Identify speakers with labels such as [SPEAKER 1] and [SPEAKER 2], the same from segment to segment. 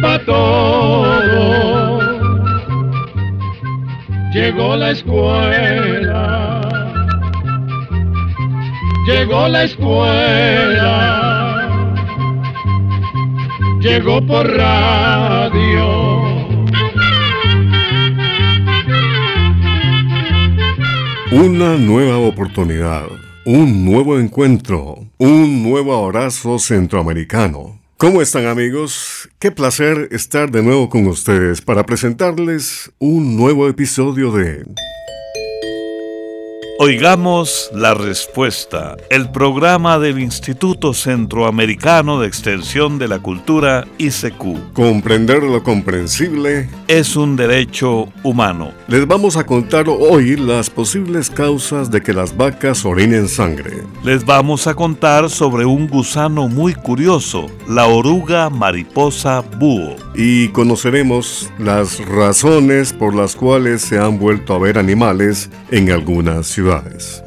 [SPEAKER 1] para todo. Llegó la escuela, llegó la escuela, llegó por radio.
[SPEAKER 2] Una nueva oportunidad, un nuevo encuentro, un nuevo abrazo centroamericano. ¿Cómo están amigos? Qué placer estar de nuevo con ustedes para presentarles un nuevo episodio de
[SPEAKER 3] Oigamos la respuesta, el programa del Instituto Centroamericano de Extensión de la Cultura ICQ.
[SPEAKER 2] Comprender lo comprensible
[SPEAKER 3] es un derecho humano.
[SPEAKER 2] Les vamos a contar hoy las posibles causas de que las vacas orinen sangre.
[SPEAKER 3] Les vamos a contar sobre un gusano muy curioso, la oruga mariposa búho.
[SPEAKER 2] Y conoceremos las razones por las cuales se han vuelto a ver animales en algunas ciudades.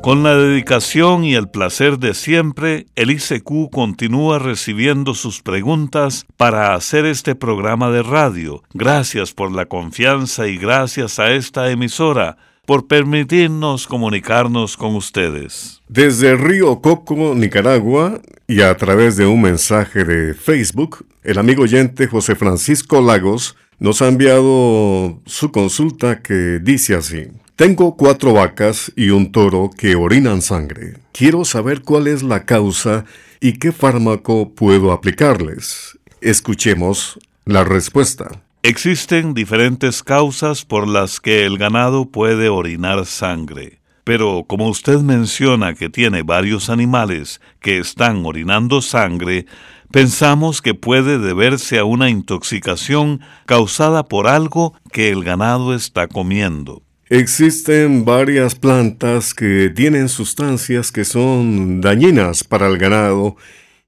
[SPEAKER 3] Con la dedicación y el placer de siempre, el ICQ continúa recibiendo sus preguntas para hacer este programa de radio. Gracias por la confianza y gracias a esta emisora por permitirnos comunicarnos con ustedes.
[SPEAKER 2] Desde Río Coco, Nicaragua, y a través de un mensaje de Facebook, el amigo oyente José Francisco Lagos nos ha enviado su consulta que dice así. Tengo cuatro vacas y un toro que orinan sangre. Quiero saber cuál es la causa y qué fármaco puedo aplicarles. Escuchemos la respuesta.
[SPEAKER 3] Existen diferentes causas por las que el ganado puede orinar sangre. Pero como usted menciona que tiene varios animales que están orinando sangre, pensamos que puede deberse a una intoxicación causada por algo que el ganado está comiendo.
[SPEAKER 2] Existen varias plantas que tienen sustancias que son dañinas para el ganado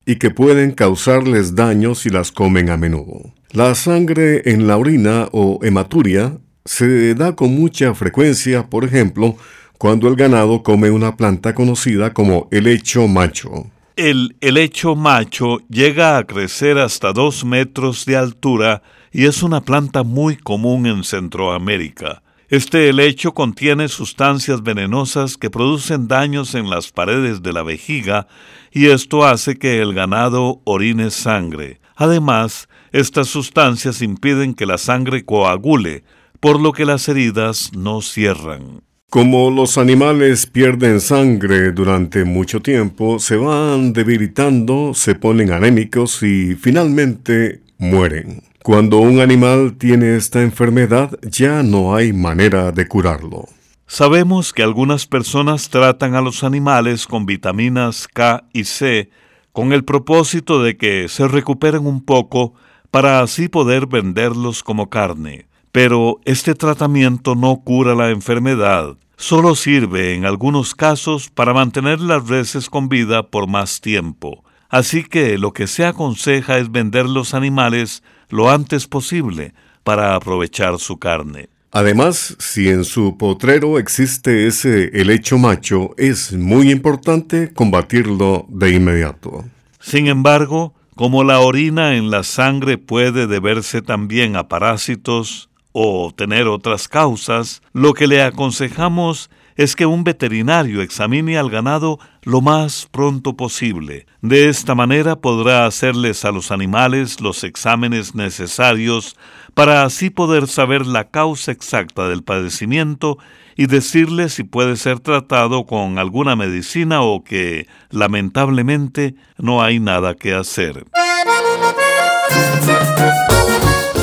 [SPEAKER 2] y que pueden causarles daño si las comen a menudo. La sangre en la orina o hematuria se da con mucha frecuencia, por ejemplo, cuando el ganado come una planta conocida como helecho macho.
[SPEAKER 3] El helecho macho llega a crecer hasta dos metros de altura y es una planta muy común en Centroamérica. Este helecho contiene sustancias venenosas que producen daños en las paredes de la vejiga y esto hace que el ganado orine sangre. Además, estas sustancias impiden que la sangre coagule, por lo que las heridas no cierran.
[SPEAKER 2] Como los animales pierden sangre durante mucho tiempo, se van debilitando, se ponen anémicos y finalmente mueren. Cuando un animal tiene esta enfermedad ya no hay manera de curarlo.
[SPEAKER 3] Sabemos que algunas personas tratan a los animales con vitaminas K y C con el propósito de que se recuperen un poco para así poder venderlos como carne. Pero este tratamiento no cura la enfermedad, solo sirve en algunos casos para mantener las reses con vida por más tiempo. Así que lo que se aconseja es vender los animales lo antes posible para aprovechar su carne.
[SPEAKER 2] Además, si en su potrero existe ese helecho macho, es muy importante combatirlo de inmediato.
[SPEAKER 3] Sin embargo, como la orina en la sangre puede deberse también a parásitos o tener otras causas, lo que le aconsejamos es que un veterinario examine al ganado lo más pronto posible. De esta manera podrá hacerles a los animales los exámenes necesarios para así poder saber la causa exacta del padecimiento y decirle si puede ser tratado con alguna medicina o que, lamentablemente, no hay nada que hacer.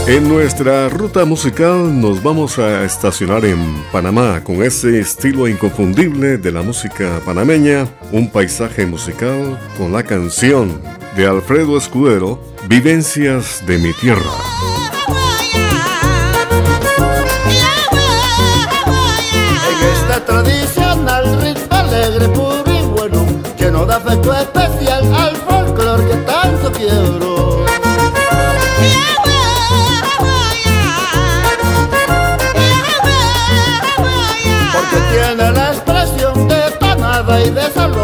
[SPEAKER 2] En nuestra ruta musical nos vamos a estacionar en Panamá con ese estilo inconfundible de la música panameña, un paisaje musical con la canción de Alfredo Escudero, Vivencias de mi tierra.
[SPEAKER 4] En tradicional ritmo alegre, puro y bueno, lleno de afecto especial al folclor que tanto quiero. Y de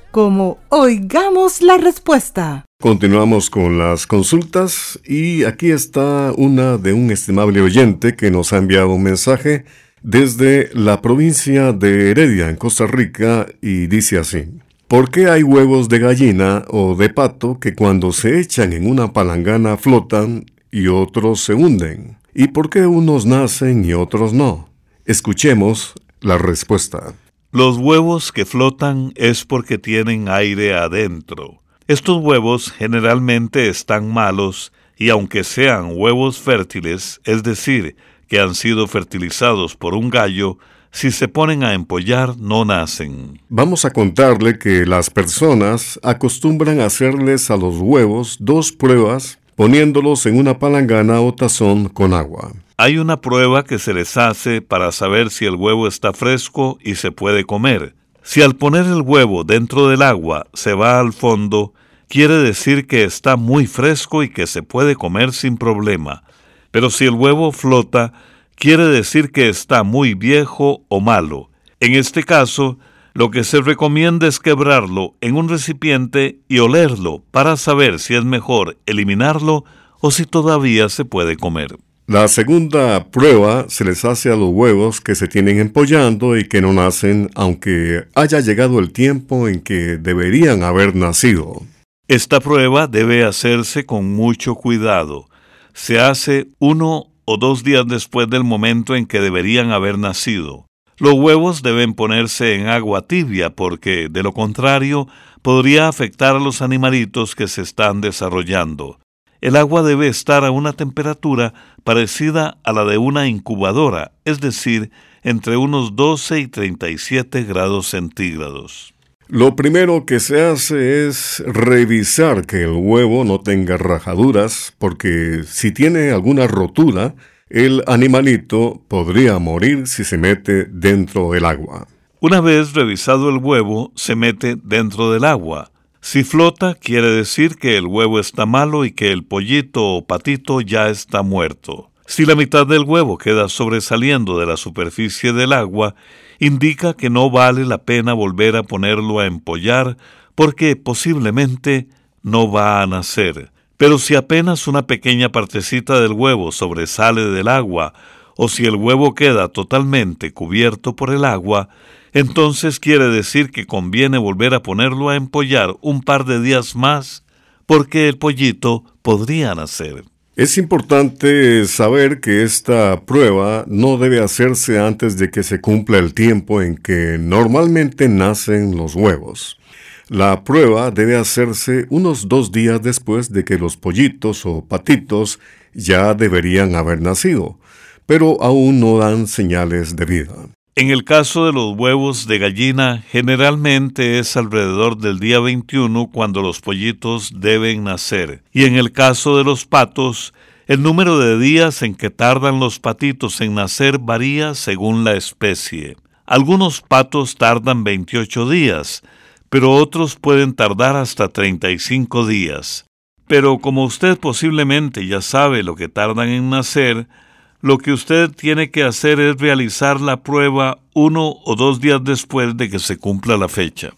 [SPEAKER 5] como Oigamos la Respuesta.
[SPEAKER 2] Continuamos con las consultas y aquí está una de un estimable oyente que nos ha enviado un mensaje desde la provincia de Heredia, en Costa Rica, y dice así. ¿Por qué hay huevos de gallina o de pato que cuando se echan en una palangana flotan y otros se hunden? ¿Y por qué unos nacen y otros no? Escuchemos la respuesta.
[SPEAKER 3] Los huevos que flotan es porque tienen aire adentro. Estos huevos generalmente están malos y aunque sean huevos fértiles, es decir, que han sido fertilizados por un gallo, si se ponen a empollar no nacen.
[SPEAKER 2] Vamos a contarle que las personas acostumbran hacerles a los huevos dos pruebas poniéndolos en una palangana o tazón con agua.
[SPEAKER 3] Hay una prueba que se les hace para saber si el huevo está fresco y se puede comer. Si al poner el huevo dentro del agua se va al fondo, quiere decir que está muy fresco y que se puede comer sin problema. Pero si el huevo flota, quiere decir que está muy viejo o malo. En este caso, lo que se recomienda es quebrarlo en un recipiente y olerlo para saber si es mejor eliminarlo o si todavía se puede comer.
[SPEAKER 2] La segunda prueba se les hace a los huevos que se tienen empollando y que no nacen aunque haya llegado el tiempo en que deberían haber nacido.
[SPEAKER 3] Esta prueba debe hacerse con mucho cuidado. Se hace uno o dos días después del momento en que deberían haber nacido. Los huevos deben ponerse en agua tibia porque, de lo contrario, podría afectar a los animalitos que se están desarrollando. El agua debe estar a una temperatura parecida a la de una incubadora, es decir, entre unos 12 y 37 grados centígrados.
[SPEAKER 2] Lo primero que se hace es revisar que el huevo no tenga rajaduras, porque si tiene alguna rotura, el animalito podría morir si se mete dentro del agua.
[SPEAKER 3] Una vez revisado el huevo, se mete dentro del agua. Si flota, quiere decir que el huevo está malo y que el pollito o patito ya está muerto. Si la mitad del huevo queda sobresaliendo de la superficie del agua, indica que no vale la pena volver a ponerlo a empollar porque posiblemente no va a nacer. Pero si apenas una pequeña partecita del huevo sobresale del agua, o si el huevo queda totalmente cubierto por el agua, entonces quiere decir que conviene volver a ponerlo a empollar un par de días más, porque el pollito podría nacer.
[SPEAKER 2] Es importante saber que esta prueba no debe hacerse antes de que se cumpla el tiempo en que normalmente nacen los huevos. La prueba debe hacerse unos dos días después de que los pollitos o patitos ya deberían haber nacido, pero aún no dan señales de vida.
[SPEAKER 3] En el caso de los huevos de gallina, generalmente es alrededor del día 21 cuando los pollitos deben nacer. Y en el caso de los patos, el número de días en que tardan los patitos en nacer varía según la especie. Algunos patos tardan 28 días, pero otros pueden tardar hasta 35 días. Pero como usted posiblemente ya sabe lo que tardan en nacer, lo que usted tiene que hacer es realizar la prueba uno o dos días después de que se cumpla la fecha.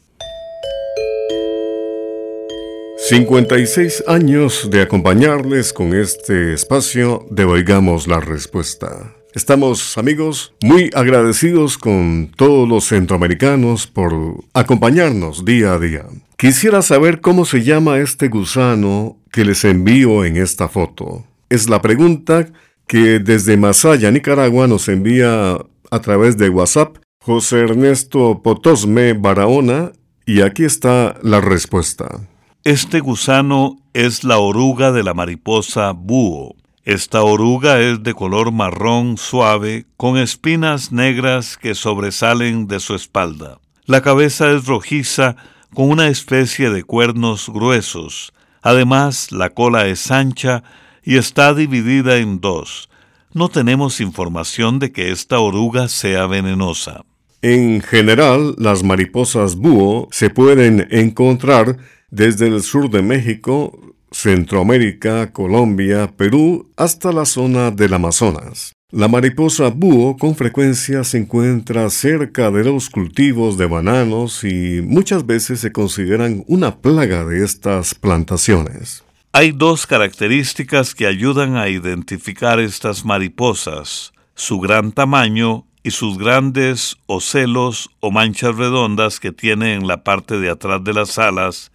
[SPEAKER 2] 56 años de acompañarles con este espacio de Oigamos la Respuesta. Estamos, amigos, muy agradecidos con todos los centroamericanos por acompañarnos día a día. Quisiera saber cómo se llama este gusano que les envío en esta foto. Es la pregunta que desde Masaya, Nicaragua, nos envía a través de WhatsApp José Ernesto Potosme Barahona y aquí está la respuesta.
[SPEAKER 3] Este gusano es la oruga de la mariposa búho. Esta oruga es de color marrón suave con espinas negras que sobresalen de su espalda. La cabeza es rojiza con una especie de cuernos gruesos. Además, la cola es ancha y está dividida en dos. No tenemos información de que esta oruga sea venenosa.
[SPEAKER 2] En general, las mariposas búho se pueden encontrar desde el sur de México, Centroamérica, Colombia, Perú, hasta la zona del Amazonas. La mariposa búho con frecuencia se encuentra cerca de los cultivos de bananos y muchas veces se consideran una plaga de estas plantaciones.
[SPEAKER 3] Hay dos características que ayudan a identificar estas mariposas, su gran tamaño y sus grandes ocelos o manchas redondas que tiene en la parte de atrás de las alas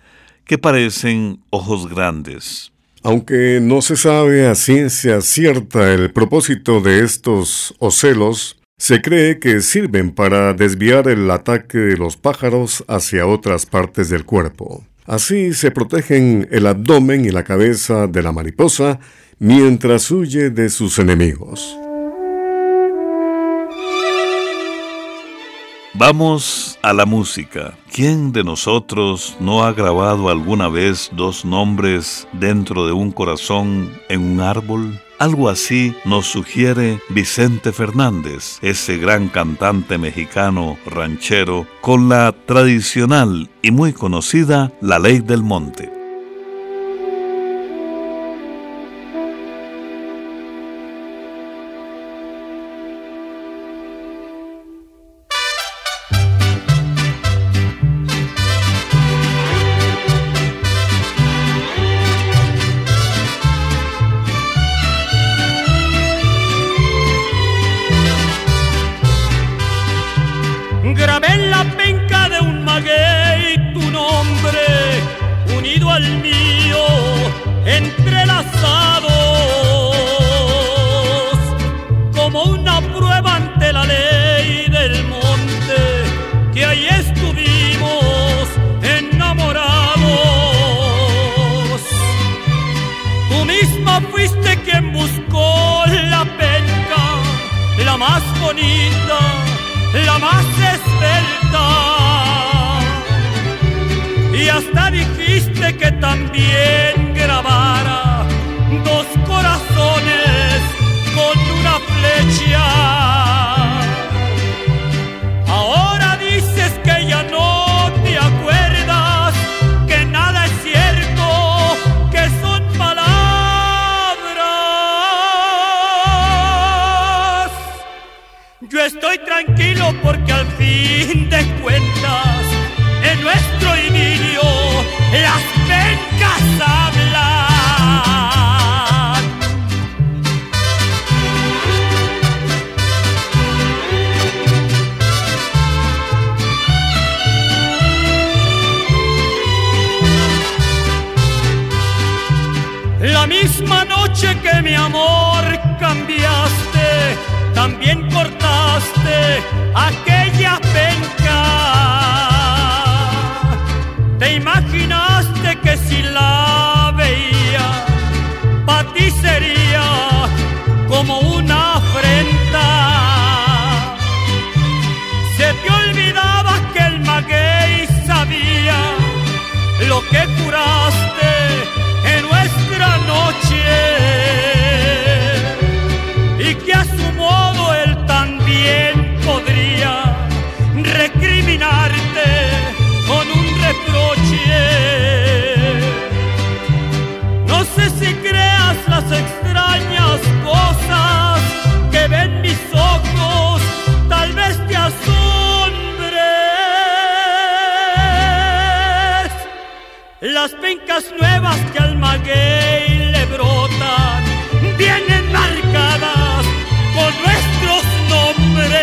[SPEAKER 3] que parecen ojos grandes.
[SPEAKER 2] Aunque no se sabe a ciencia cierta el propósito de estos ocelos, se cree que sirven para desviar el ataque de los pájaros hacia otras partes del cuerpo. Así se protegen el abdomen y la cabeza de la mariposa mientras huye de sus enemigos.
[SPEAKER 3] Vamos a la música. ¿Quién de nosotros no ha grabado alguna vez dos nombres dentro de un corazón en un árbol? Algo así nos sugiere Vicente Fernández, ese gran cantante mexicano ranchero, con la tradicional y muy conocida La Ley del Monte.
[SPEAKER 6] Hasta dijiste que también grabara dos corazones con una flecha. estoy tranquilo porque al fin de cuentas que mi amor cambiaste, también cortaste pencas nuevas que al maguey le brotan vienen marcadas con nuestros nombres.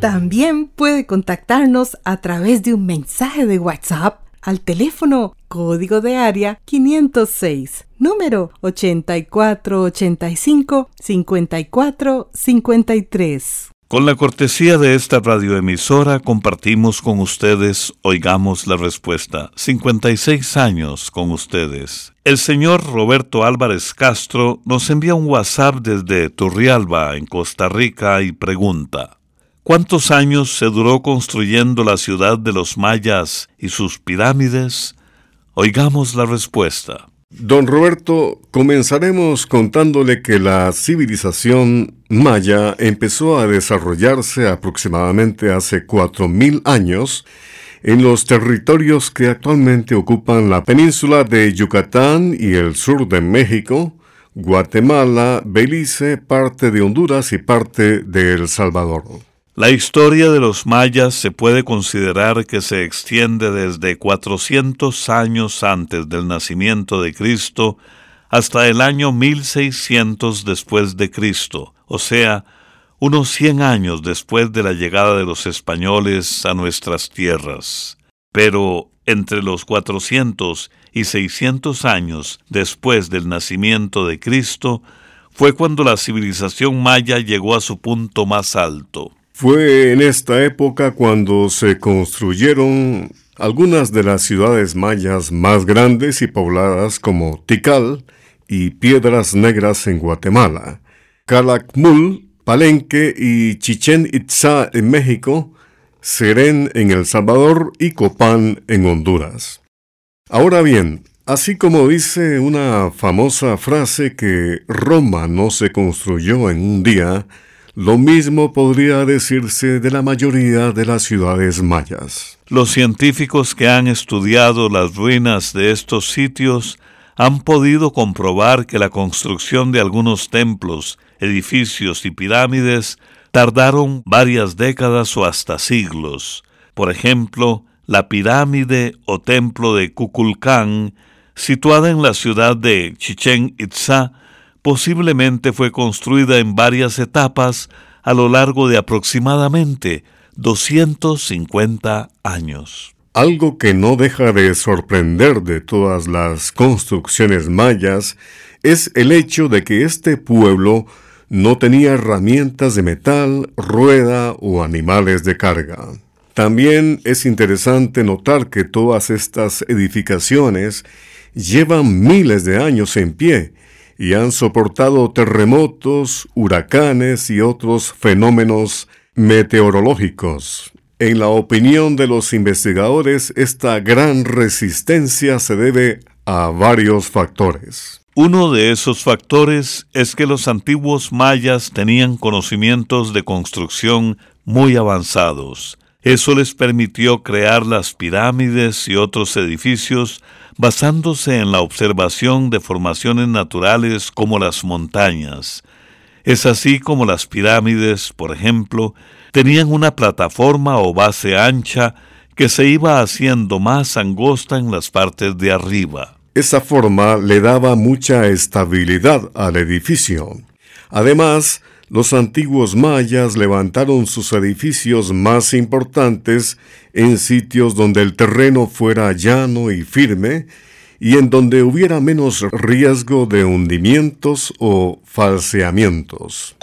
[SPEAKER 5] También puede contactarnos a través de un mensaje de WhatsApp al teléfono código de área 506, número 8485-5453.
[SPEAKER 3] Con la cortesía de esta radioemisora compartimos con ustedes Oigamos la Respuesta. 56 años con ustedes. El señor Roberto Álvarez Castro nos envía un WhatsApp desde Turrialba, en Costa Rica, y pregunta, ¿cuántos años se duró construyendo la ciudad de los mayas y sus pirámides? Oigamos la respuesta.
[SPEAKER 2] Don Roberto, comenzaremos contándole que la civilización maya empezó a desarrollarse aproximadamente hace 4.000 años en los territorios que actualmente ocupan la península de Yucatán y el sur de México, Guatemala, Belice, parte de Honduras y parte de El Salvador.
[SPEAKER 3] La historia de los mayas se puede considerar que se extiende desde 400 años antes del nacimiento de Cristo hasta el año 1600 después de Cristo, o sea, unos 100 años después de la llegada de los españoles a nuestras tierras. Pero entre los 400 y 600 años después del nacimiento de Cristo fue cuando la civilización maya llegó a su punto más alto.
[SPEAKER 2] Fue en esta época cuando se construyeron algunas de las ciudades mayas más grandes y pobladas como Tikal y Piedras Negras en Guatemala, Calakmul, Palenque y Chichen Itzá en México, Serén en El Salvador y Copán en Honduras. Ahora bien, así como dice una famosa frase que Roma no se construyó en un día, lo mismo podría decirse de la mayoría de las ciudades mayas.
[SPEAKER 3] Los científicos que han estudiado las ruinas de estos sitios han podido comprobar que la construcción de algunos templos, edificios y pirámides tardaron varias décadas o hasta siglos. Por ejemplo, la pirámide o templo de Kukulcán, situada en la ciudad de Chichen Itzá, posiblemente fue construida en varias etapas a lo largo de aproximadamente 250 años.
[SPEAKER 2] Algo que no deja de sorprender de todas las construcciones mayas es el hecho de que este pueblo no tenía herramientas de metal, rueda o animales de carga. También es interesante notar que todas estas edificaciones llevan miles de años en pie y han soportado terremotos, huracanes y otros fenómenos meteorológicos. En la opinión de los investigadores, esta gran resistencia se debe a varios factores.
[SPEAKER 3] Uno de esos factores es que los antiguos mayas tenían conocimientos de construcción muy avanzados. Eso les permitió crear las pirámides y otros edificios basándose en la observación de formaciones naturales como las montañas. Es así como las pirámides, por ejemplo, tenían una plataforma o base ancha que se iba haciendo más angosta en las partes de arriba.
[SPEAKER 2] Esa forma le daba mucha estabilidad al edificio. Además, los antiguos mayas levantaron sus edificios más importantes en sitios donde el terreno fuera llano y firme y en donde hubiera menos riesgo de hundimientos o falseamientos.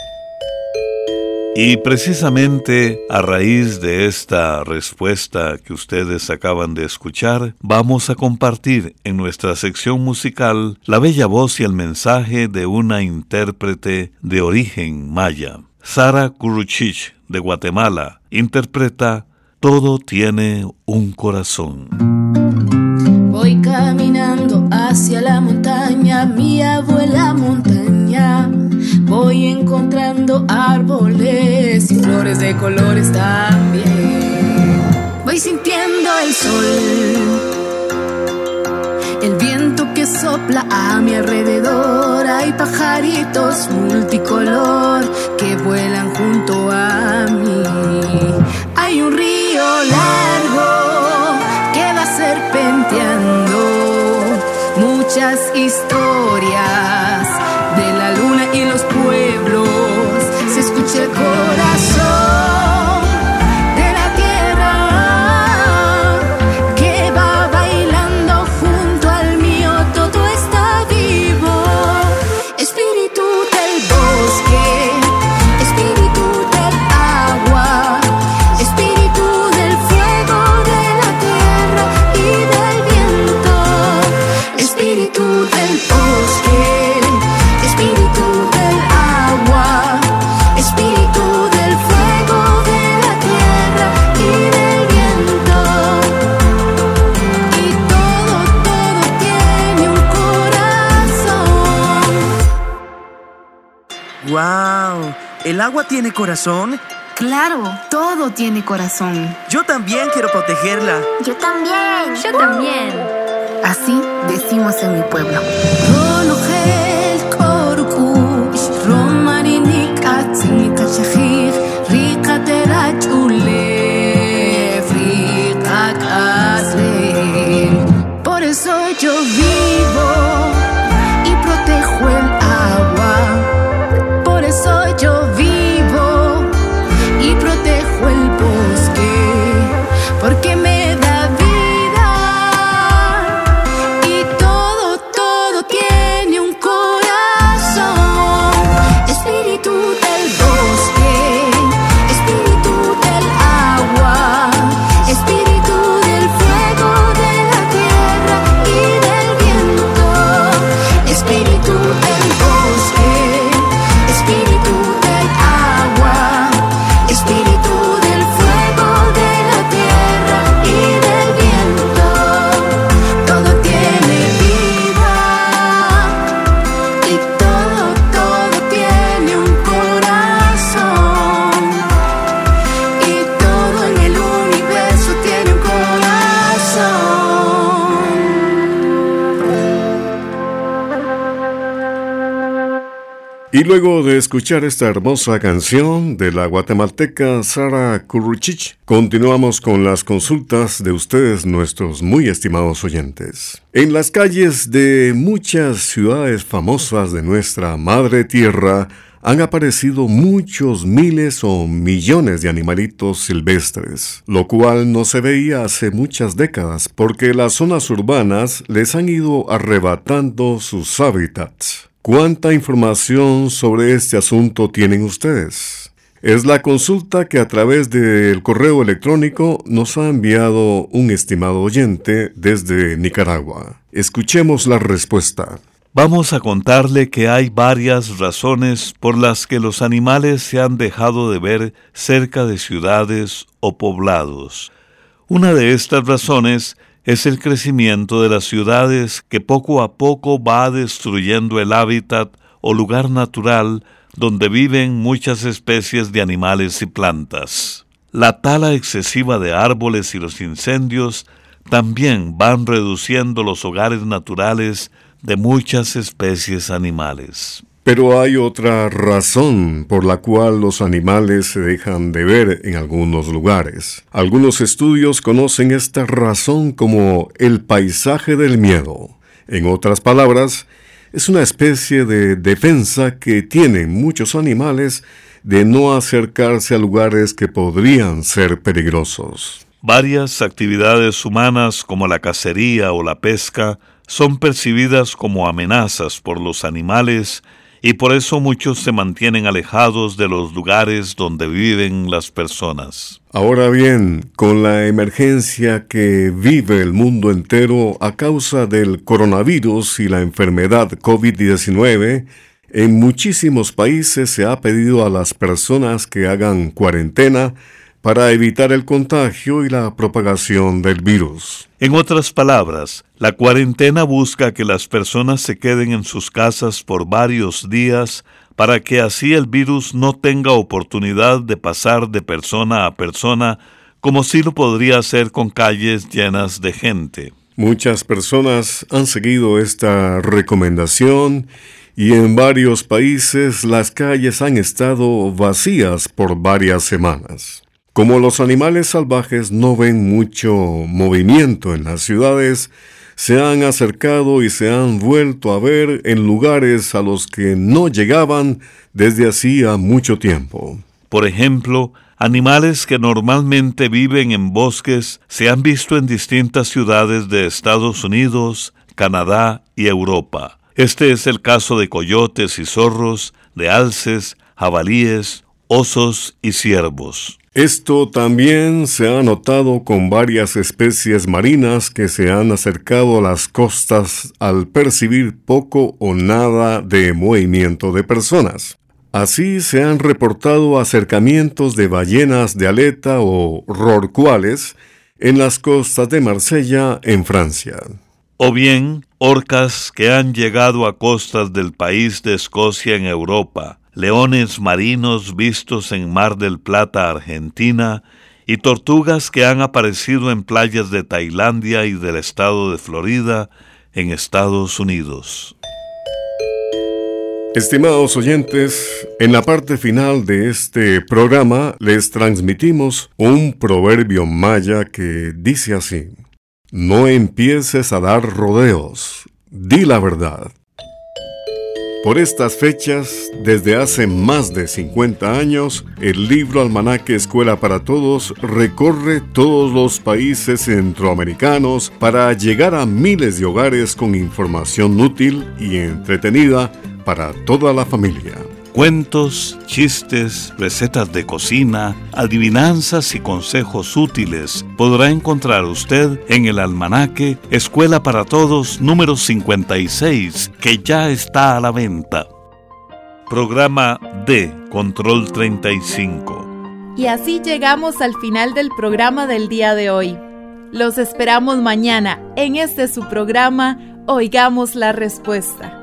[SPEAKER 3] Y precisamente a raíz de esta respuesta que ustedes acaban de escuchar, vamos a compartir en nuestra sección musical la bella voz y el mensaje de una intérprete de origen maya. Sara Kuruchich, de Guatemala, interpreta Todo tiene un corazón.
[SPEAKER 7] Voy caminando hacia la montaña, mi abuela montaña voy encontrando árboles y flores de colores también. Voy sintiendo el sol, el viento que sopla a mi alrededor. Hay pajaritos multicolor que vuelan junto a mí. ¿El agua tiene corazón? claro todo tiene corazón
[SPEAKER 8] Yo también quiero protegerla.
[SPEAKER 9] Yo también. Yo también.
[SPEAKER 7] Así decimos en mi pueblo.
[SPEAKER 2] Luego de escuchar esta hermosa canción de la guatemalteca Sara Kuruchich, continuamos con las consultas de ustedes, nuestros muy estimados oyentes. En las calles de muchas ciudades famosas de nuestra madre tierra han aparecido muchos miles o millones de animalitos silvestres, lo cual no se veía hace muchas décadas porque las zonas urbanas les han ido arrebatando sus hábitats. ¿Cuánta información sobre este asunto tienen ustedes? Es la consulta que a través del correo electrónico nos ha enviado un estimado oyente desde Nicaragua. Escuchemos la respuesta.
[SPEAKER 3] Vamos a contarle que hay varias razones por las que los animales se han dejado de ver cerca de ciudades o poblados. Una de estas razones es el crecimiento de las ciudades que poco a poco va destruyendo el hábitat o lugar natural donde viven muchas especies de animales y plantas. La tala excesiva de árboles y los incendios también van reduciendo los hogares naturales de muchas especies animales.
[SPEAKER 2] Pero hay otra razón por la cual los animales se dejan de ver en algunos lugares. Algunos estudios conocen esta razón como el paisaje del miedo. En otras palabras, es una especie de defensa que tienen muchos animales de no acercarse a lugares que podrían ser peligrosos.
[SPEAKER 3] Varias actividades humanas como la cacería o la pesca son percibidas como amenazas por los animales y por eso muchos se mantienen alejados de los lugares donde viven las personas.
[SPEAKER 2] Ahora bien, con la emergencia que vive el mundo entero a causa del coronavirus y la enfermedad COVID-19, en muchísimos países se ha pedido a las personas que hagan cuarentena para evitar el contagio y la propagación del virus.
[SPEAKER 3] En otras palabras, la cuarentena busca que las personas se queden en sus casas por varios días para que así el virus no tenga oportunidad de pasar de persona a persona como si lo podría hacer con calles llenas de gente.
[SPEAKER 2] Muchas personas han seguido esta recomendación y en varios países las calles han estado vacías por varias semanas. Como los animales salvajes no ven mucho movimiento en las ciudades, se han acercado y se han vuelto a ver en lugares a los que no llegaban desde hacía mucho tiempo.
[SPEAKER 3] Por ejemplo, animales que normalmente viven en bosques se han visto en distintas ciudades de Estados Unidos, Canadá y Europa. Este es el caso de coyotes y zorros, de alces, jabalíes, osos y ciervos.
[SPEAKER 2] Esto también se ha notado con varias especies marinas que se han acercado a las costas al percibir poco o nada de movimiento de personas. Así se han reportado acercamientos de ballenas de aleta o rorcuales en las costas de Marsella, en Francia.
[SPEAKER 3] O bien orcas que han llegado a costas del país de Escocia en Europa, leones marinos vistos en Mar del Plata, Argentina, y tortugas que han aparecido en playas de Tailandia y del estado de Florida, en Estados Unidos.
[SPEAKER 2] Estimados oyentes, en la parte final de este programa les transmitimos un proverbio maya que dice así, No empieces a dar rodeos, di la verdad. Por estas fechas, desde hace más de 50 años, el libro Almanaque Escuela para Todos recorre todos los países centroamericanos para llegar a miles de hogares con información útil y entretenida para toda la familia.
[SPEAKER 3] Cuentos, chistes, recetas de cocina, adivinanzas y consejos útiles podrá encontrar usted en el almanaque Escuela para Todos número 56, que ya está a la venta. Programa D, Control 35.
[SPEAKER 10] Y así llegamos al final del programa del día de hoy. Los esperamos mañana en este su programa Oigamos la Respuesta.